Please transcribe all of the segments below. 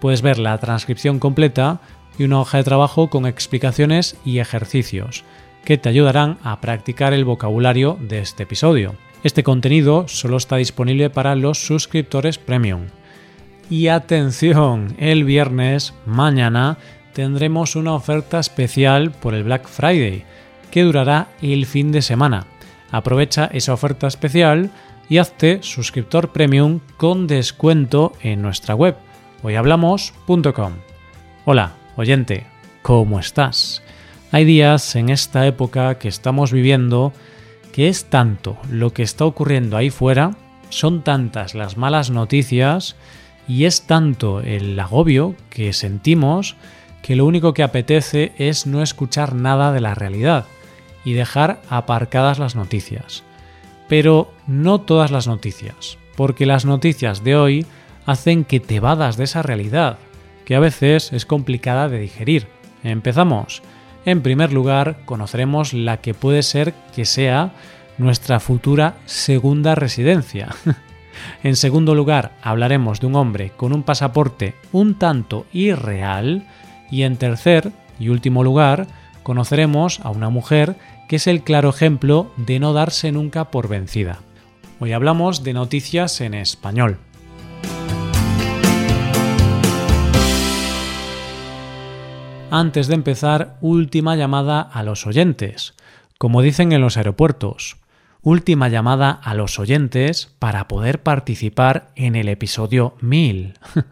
Puedes ver la transcripción completa y una hoja de trabajo con explicaciones y ejercicios que te ayudarán a practicar el vocabulario de este episodio. Este contenido solo está disponible para los suscriptores premium. Y atención, el viernes, mañana, tendremos una oferta especial por el Black Friday, que durará el fin de semana. Aprovecha esa oferta especial y hazte suscriptor premium con descuento en nuestra web hoyhablamos.com. Hola, Oyente, ¿cómo estás? Hay días en esta época que estamos viviendo que es tanto lo que está ocurriendo ahí fuera, son tantas las malas noticias y es tanto el agobio que sentimos que lo único que apetece es no escuchar nada de la realidad y dejar aparcadas las noticias. Pero no todas las noticias, porque las noticias de hoy hacen que te vadas de esa realidad, que a veces es complicada de digerir. Empezamos. En primer lugar, conoceremos la que puede ser que sea nuestra futura segunda residencia. en segundo lugar, hablaremos de un hombre con un pasaporte un tanto irreal. Y en tercer y último lugar, conoceremos a una mujer que es el claro ejemplo de no darse nunca por vencida. Hoy hablamos de noticias en español. Antes de empezar, última llamada a los oyentes. Como dicen en los aeropuertos, última llamada a los oyentes para poder participar en el episodio 1000.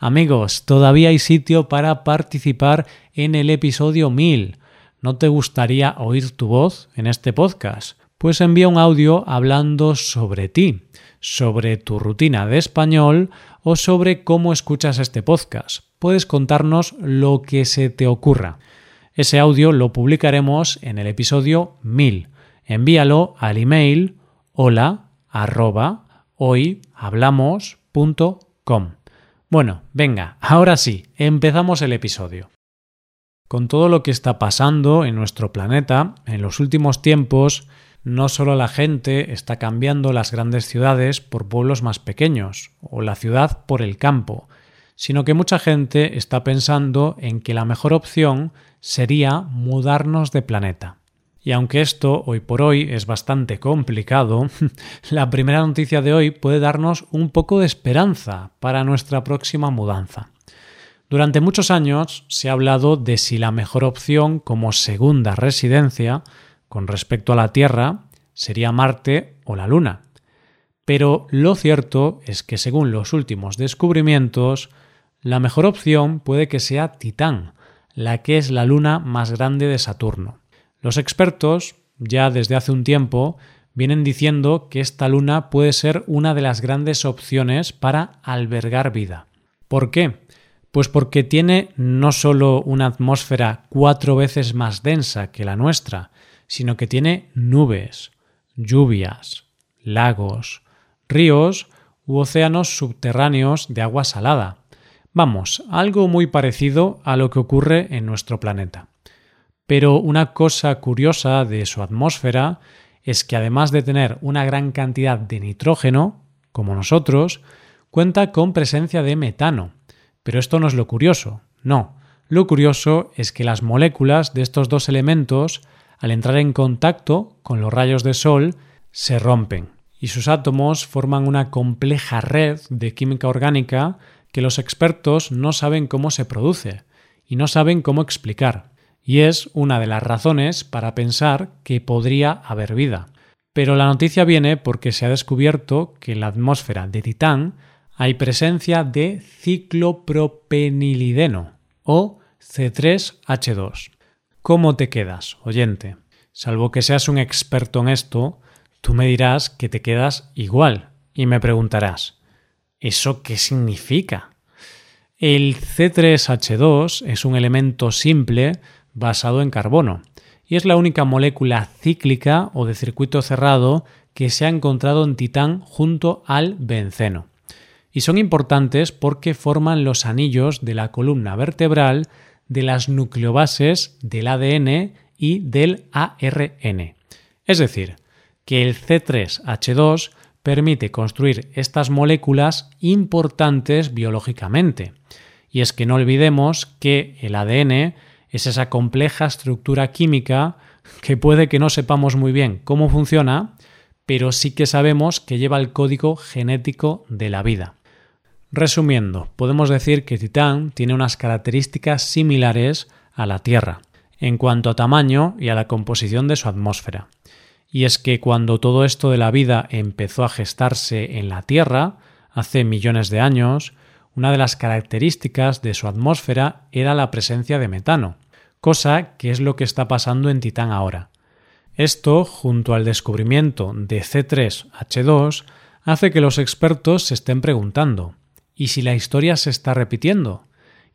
Amigos, todavía hay sitio para participar en el episodio 1000. ¿No te gustaría oír tu voz en este podcast? Pues envía un audio hablando sobre ti, sobre tu rutina de español o sobre cómo escuchas este podcast puedes contarnos lo que se te ocurra. Ese audio lo publicaremos en el episodio 1000. Envíalo al email hola arroba hoyhablamos.com. Bueno, venga, ahora sí, empezamos el episodio. Con todo lo que está pasando en nuestro planeta en los últimos tiempos, no solo la gente está cambiando las grandes ciudades por pueblos más pequeños, o la ciudad por el campo, sino que mucha gente está pensando en que la mejor opción sería mudarnos de planeta. Y aunque esto hoy por hoy es bastante complicado, la primera noticia de hoy puede darnos un poco de esperanza para nuestra próxima mudanza. Durante muchos años se ha hablado de si la mejor opción como segunda residencia con respecto a la Tierra sería Marte o la Luna. Pero lo cierto es que según los últimos descubrimientos, la mejor opción puede que sea Titán, la que es la luna más grande de Saturno. Los expertos, ya desde hace un tiempo, vienen diciendo que esta luna puede ser una de las grandes opciones para albergar vida. ¿Por qué? Pues porque tiene no solo una atmósfera cuatro veces más densa que la nuestra, sino que tiene nubes, lluvias, lagos, ríos u océanos subterráneos de agua salada, Vamos, algo muy parecido a lo que ocurre en nuestro planeta. Pero una cosa curiosa de su atmósfera es que además de tener una gran cantidad de nitrógeno, como nosotros, cuenta con presencia de metano. Pero esto no es lo curioso, no. Lo curioso es que las moléculas de estos dos elementos, al entrar en contacto con los rayos de sol, se rompen y sus átomos forman una compleja red de química orgánica que los expertos no saben cómo se produce y no saben cómo explicar, y es una de las razones para pensar que podría haber vida. Pero la noticia viene porque se ha descubierto que en la atmósfera de Titán hay presencia de ciclopropenilideno o C3H2. ¿Cómo te quedas, oyente? Salvo que seas un experto en esto, tú me dirás que te quedas igual y me preguntarás, ¿Eso qué significa? El C3H2 es un elemento simple basado en carbono y es la única molécula cíclica o de circuito cerrado que se ha encontrado en Titán junto al benceno. Y son importantes porque forman los anillos de la columna vertebral de las nucleobases del ADN y del ARN. Es decir, que el C3H2 permite construir estas moléculas importantes biológicamente. Y es que no olvidemos que el ADN es esa compleja estructura química que puede que no sepamos muy bien cómo funciona, pero sí que sabemos que lleva el código genético de la vida. Resumiendo, podemos decir que Titán tiene unas características similares a la Tierra, en cuanto a tamaño y a la composición de su atmósfera. Y es que cuando todo esto de la vida empezó a gestarse en la Tierra, hace millones de años, una de las características de su atmósfera era la presencia de metano, cosa que es lo que está pasando en Titán ahora. Esto, junto al descubrimiento de C3H2, hace que los expertos se estén preguntando ¿y si la historia se está repitiendo?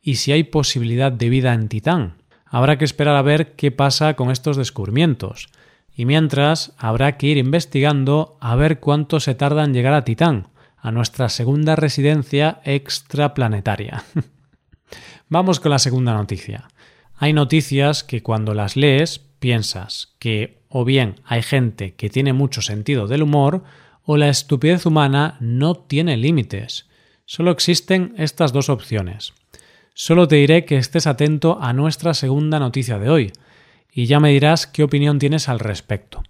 ¿Y si hay posibilidad de vida en Titán? Habrá que esperar a ver qué pasa con estos descubrimientos. Y mientras, habrá que ir investigando a ver cuánto se tarda en llegar a Titán, a nuestra segunda residencia extraplanetaria. Vamos con la segunda noticia. Hay noticias que cuando las lees piensas que o bien hay gente que tiene mucho sentido del humor o la estupidez humana no tiene límites. Solo existen estas dos opciones. Solo te diré que estés atento a nuestra segunda noticia de hoy, y ya me dirás qué opinión tienes al respecto.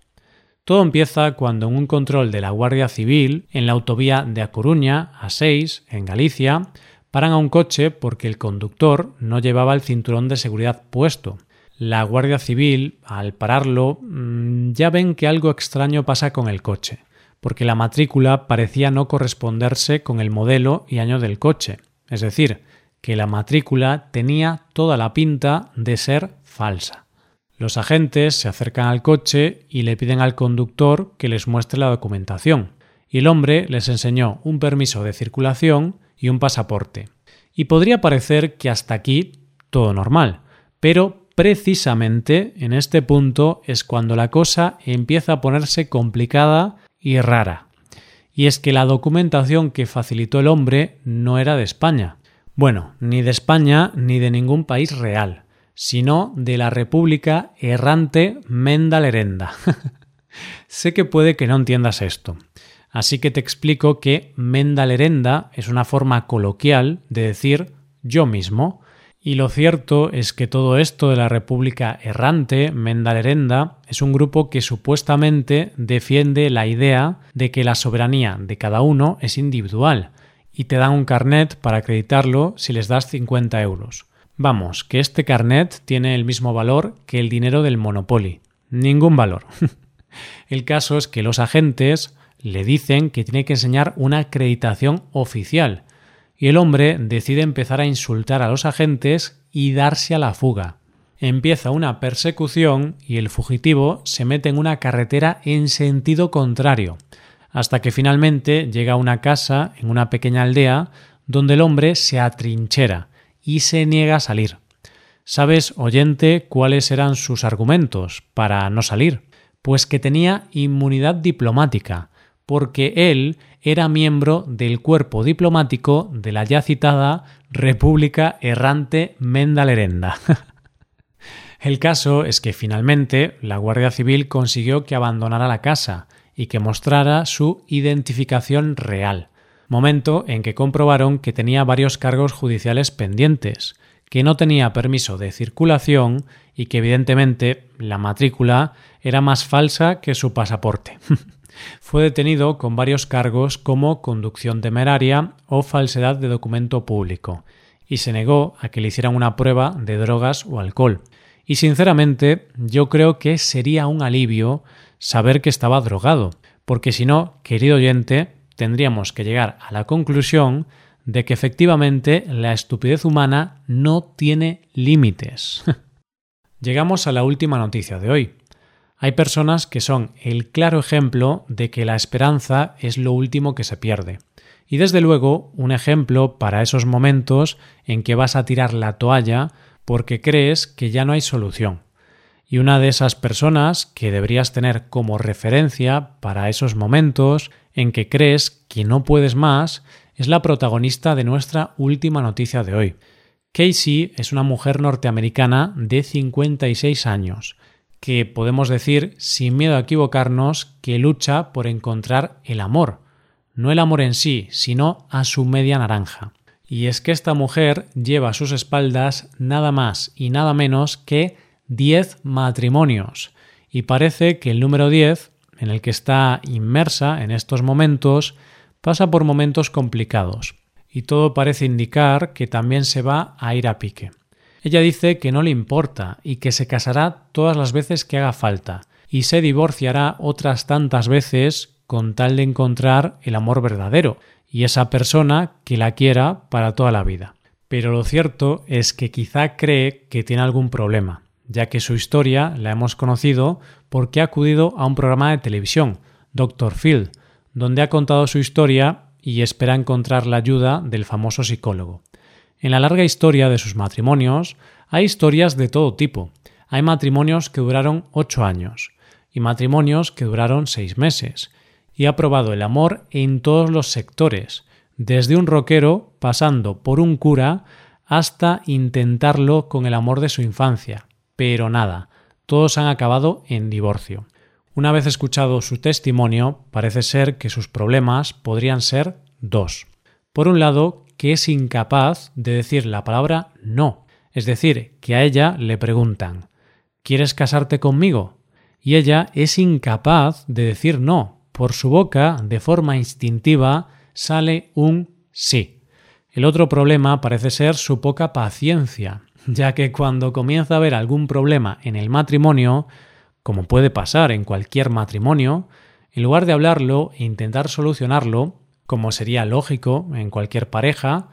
Todo empieza cuando en un control de la Guardia Civil, en la autovía de A Coruña, a 6, en Galicia, paran a un coche porque el conductor no llevaba el cinturón de seguridad puesto. La Guardia Civil, al pararlo, mm, ya ven que algo extraño pasa con el coche, porque la matrícula parecía no corresponderse con el modelo y año del coche, es decir, que la matrícula tenía toda la pinta de ser falsa. Los agentes se acercan al coche y le piden al conductor que les muestre la documentación, y el hombre les enseñó un permiso de circulación y un pasaporte. Y podría parecer que hasta aquí todo normal, pero precisamente en este punto es cuando la cosa empieza a ponerse complicada y rara. Y es que la documentación que facilitó el hombre no era de España. Bueno, ni de España ni de ningún país real, sino de la República errante Mendalerenda. sé que puede que no entiendas esto, Así que te explico que Mendalerenda es una forma coloquial de decir yo mismo. Y lo cierto es que todo esto de la República Errante, Mendalerenda, es un grupo que supuestamente defiende la idea de que la soberanía de cada uno es individual y te dan un carnet para acreditarlo si les das 50 euros. Vamos, que este carnet tiene el mismo valor que el dinero del Monopoly. Ningún valor. el caso es que los agentes le dicen que tiene que enseñar una acreditación oficial, y el hombre decide empezar a insultar a los agentes y darse a la fuga. Empieza una persecución y el fugitivo se mete en una carretera en sentido contrario, hasta que finalmente llega a una casa en una pequeña aldea donde el hombre se atrinchera y se niega a salir. ¿Sabes, oyente, cuáles eran sus argumentos para no salir? Pues que tenía inmunidad diplomática, porque él era miembro del cuerpo diplomático de la ya citada República Errante Mendalerenda. El caso es que finalmente la Guardia Civil consiguió que abandonara la casa y que mostrara su identificación real, momento en que comprobaron que tenía varios cargos judiciales pendientes, que no tenía permiso de circulación y que evidentemente la matrícula era más falsa que su pasaporte. Fue detenido con varios cargos como conducción temeraria o falsedad de documento público, y se negó a que le hicieran una prueba de drogas o alcohol. Y sinceramente yo creo que sería un alivio saber que estaba drogado, porque si no, querido oyente, tendríamos que llegar a la conclusión de que efectivamente la estupidez humana no tiene límites. Llegamos a la última noticia de hoy. Hay personas que son el claro ejemplo de que la esperanza es lo último que se pierde. Y desde luego, un ejemplo para esos momentos en que vas a tirar la toalla porque crees que ya no hay solución. Y una de esas personas que deberías tener como referencia para esos momentos en que crees que no puedes más es la protagonista de nuestra última noticia de hoy. Casey es una mujer norteamericana de 56 años, que podemos decir, sin miedo a equivocarnos, que lucha por encontrar el amor. No el amor en sí, sino a su media naranja. Y es que esta mujer lleva a sus espaldas nada más y nada menos que 10 matrimonios. Y parece que el número 10, en el que está inmersa en estos momentos, pasa por momentos complicados, y todo parece indicar que también se va a ir a pique. Ella dice que no le importa y que se casará todas las veces que haga falta, y se divorciará otras tantas veces con tal de encontrar el amor verdadero y esa persona que la quiera para toda la vida. Pero lo cierto es que quizá cree que tiene algún problema, ya que su historia la hemos conocido porque ha acudido a un programa de televisión, Dr. Phil, donde ha contado su historia y espera encontrar la ayuda del famoso psicólogo. En la larga historia de sus matrimonios hay historias de todo tipo. Hay matrimonios que duraron ocho años y matrimonios que duraron seis meses. Y ha probado el amor en todos los sectores, desde un rockero pasando por un cura hasta intentarlo con el amor de su infancia. Pero nada, todos han acabado en divorcio. Una vez escuchado su testimonio, parece ser que sus problemas podrían ser dos. Por un lado, que es incapaz de decir la palabra no, es decir, que a ella le preguntan ¿Quieres casarte conmigo? Y ella es incapaz de decir no. Por su boca, de forma instintiva, sale un sí. El otro problema parece ser su poca paciencia, ya que cuando comienza a haber algún problema en el matrimonio, como puede pasar en cualquier matrimonio, en lugar de hablarlo e intentar solucionarlo, como sería lógico en cualquier pareja,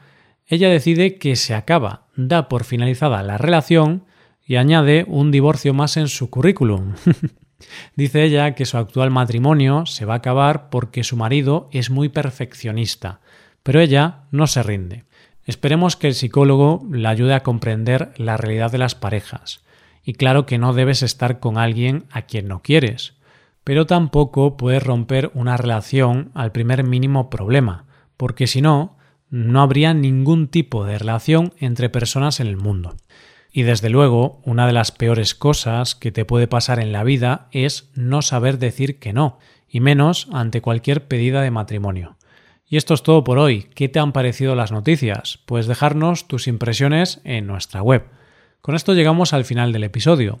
ella decide que se acaba, da por finalizada la relación y añade un divorcio más en su currículum. Dice ella que su actual matrimonio se va a acabar porque su marido es muy perfeccionista, pero ella no se rinde. Esperemos que el psicólogo la ayude a comprender la realidad de las parejas y claro que no debes estar con alguien a quien no quieres, pero tampoco puedes romper una relación al primer mínimo problema, porque si no, no habría ningún tipo de relación entre personas en el mundo. Y desde luego, una de las peores cosas que te puede pasar en la vida es no saber decir que no, y menos ante cualquier pedida de matrimonio. Y esto es todo por hoy. ¿Qué te han parecido las noticias? Puedes dejarnos tus impresiones en nuestra web con esto llegamos al final del episodio.